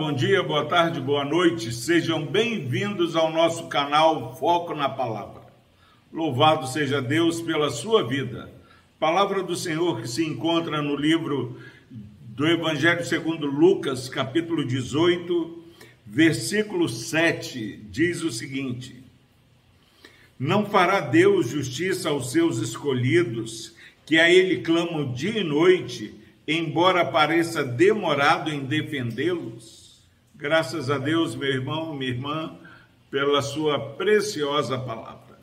bom dia, boa tarde, boa noite. Sejam bem-vindos ao nosso canal Foco na Palavra. Louvado seja Deus pela sua vida. Palavra do Senhor que se encontra no livro do Evangelho segundo Lucas, capítulo 18, versículo 7, diz o seguinte: Não fará Deus justiça aos seus escolhidos, que a ele clamam dia e noite, embora pareça demorado em defendê-los? Graças a Deus, meu irmão, minha irmã, pela sua preciosa palavra.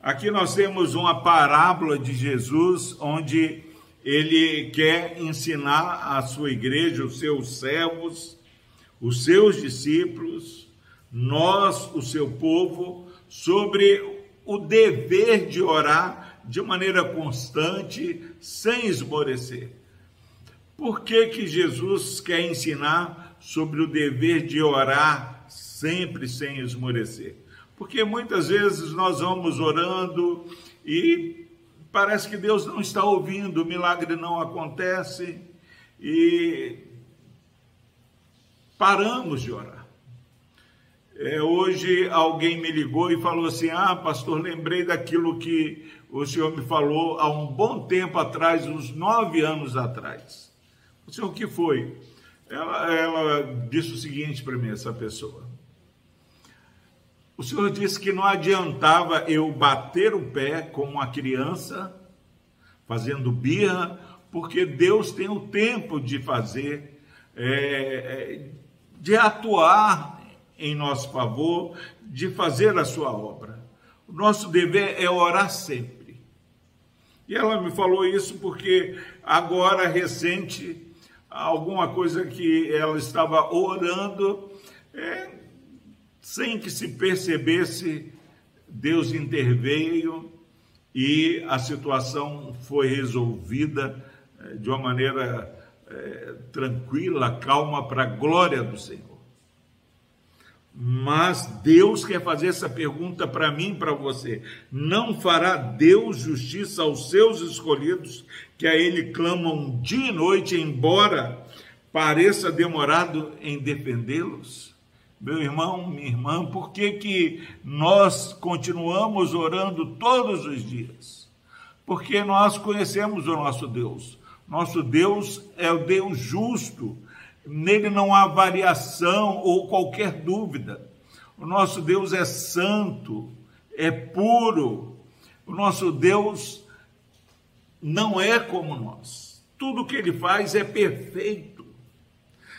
Aqui nós temos uma parábola de Jesus, onde ele quer ensinar a sua igreja, os seus servos, os seus discípulos, nós, o seu povo, sobre o dever de orar de maneira constante, sem esmorecer. Por que, que Jesus quer ensinar sobre o dever de orar sempre sem esmorecer? Porque muitas vezes nós vamos orando e parece que Deus não está ouvindo, o milagre não acontece e paramos de orar. É, hoje alguém me ligou e falou assim: Ah, pastor, lembrei daquilo que o senhor me falou há um bom tempo atrás, uns nove anos atrás. O senhor, o que foi? Ela, ela disse o seguinte para mim, essa pessoa. O senhor disse que não adiantava eu bater o pé como uma criança, fazendo birra, porque Deus tem o tempo de fazer, é, é, de atuar em nosso favor, de fazer a sua obra. O nosso dever é orar sempre. E ela me falou isso porque agora, recente, alguma coisa que ela estava orando, é, sem que se percebesse, Deus interveio e a situação foi resolvida eh, de uma maneira é, tranquila, calma, para a glória do Senhor. Mas Deus quer fazer essa pergunta para mim, para você. Não fará Deus justiça aos seus escolhidos, que a Ele clamam dia e noite, embora pareça demorado em defendê-los? Meu irmão, minha irmã, por que, que nós continuamos orando todos os dias? Porque nós conhecemos o nosso Deus. Nosso Deus é o Deus justo, nele não há variação ou qualquer dúvida. O nosso Deus é santo, é puro. O nosso Deus não é como nós. Tudo que ele faz é perfeito.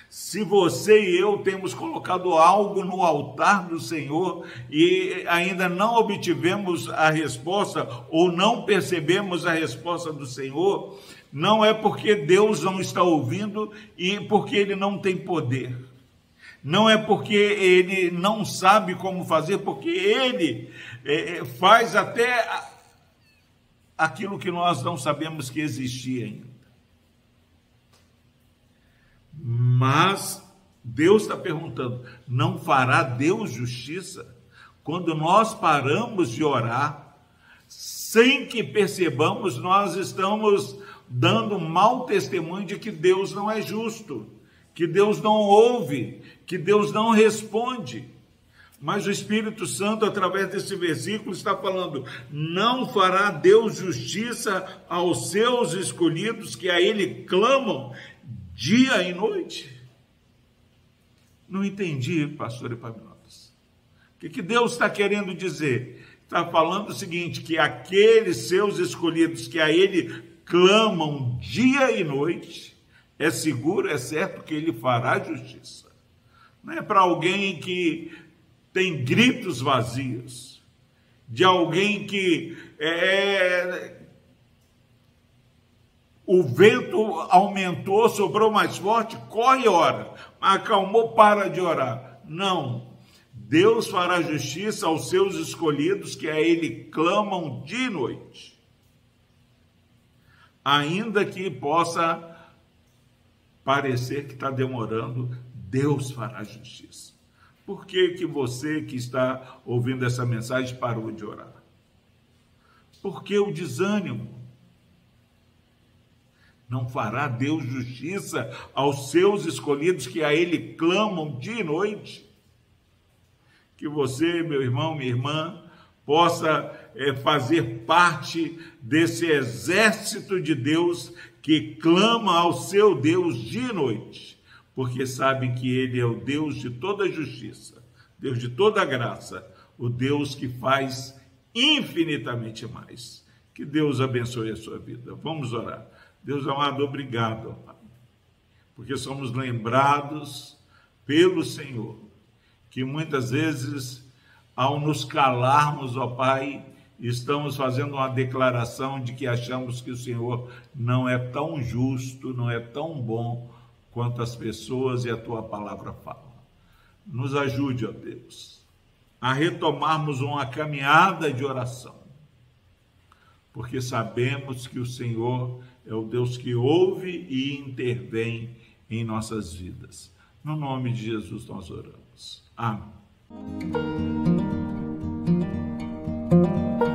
Se você e eu temos colocado algo no altar do Senhor e ainda não obtivemos a resposta ou não percebemos a resposta do Senhor, não é porque Deus não está ouvindo e porque ele não tem poder. Não é porque ele não sabe como fazer, porque ele é, é faz até aquilo que nós não sabemos que existia ainda. Mas Deus está perguntando: não fará Deus justiça? Quando nós paramos de orar, sem que percebamos, nós estamos dando mau testemunho de que Deus não é justo, que Deus não ouve, que Deus não responde. Mas o Espírito Santo, através desse versículo, está falando: não fará Deus justiça aos seus escolhidos que a Ele clamam dia e noite. Não entendi, pastor Epaminondas. O que, que Deus está querendo dizer? Está falando o seguinte: que aqueles seus escolhidos que a Ele clamam dia e noite, é seguro, é certo que Ele fará justiça. Não é para alguém que tem gritos vazios, de alguém que é, o vento aumentou, sobrou mais forte, corre e ora. Acalmou, para de orar. Não. Deus fará justiça aos seus escolhidos que a Ele clamam de noite. Ainda que possa parecer que está demorando, Deus fará justiça. Por que, que você que está ouvindo essa mensagem parou de orar? Porque o desânimo Não fará Deus justiça aos seus escolhidos que a Ele clamam dia e noite? Que você, meu irmão, minha irmã, possa é, fazer parte desse exército de Deus que clama ao seu Deus dia e noite, porque sabe que Ele é o Deus de toda justiça, Deus de toda graça, o Deus que faz infinitamente mais. Que Deus abençoe a sua vida. Vamos orar. Deus amado, obrigado, porque somos lembrados pelo Senhor, que muitas vezes, ao nos calarmos, ó Pai, estamos fazendo uma declaração de que achamos que o Senhor não é tão justo, não é tão bom quanto as pessoas e a tua palavra falam. Nos ajude, ó Deus, a retomarmos uma caminhada de oração, porque sabemos que o Senhor é o Deus que ouve e intervém em nossas vidas. No nome de Jesus nós oramos. Amém. you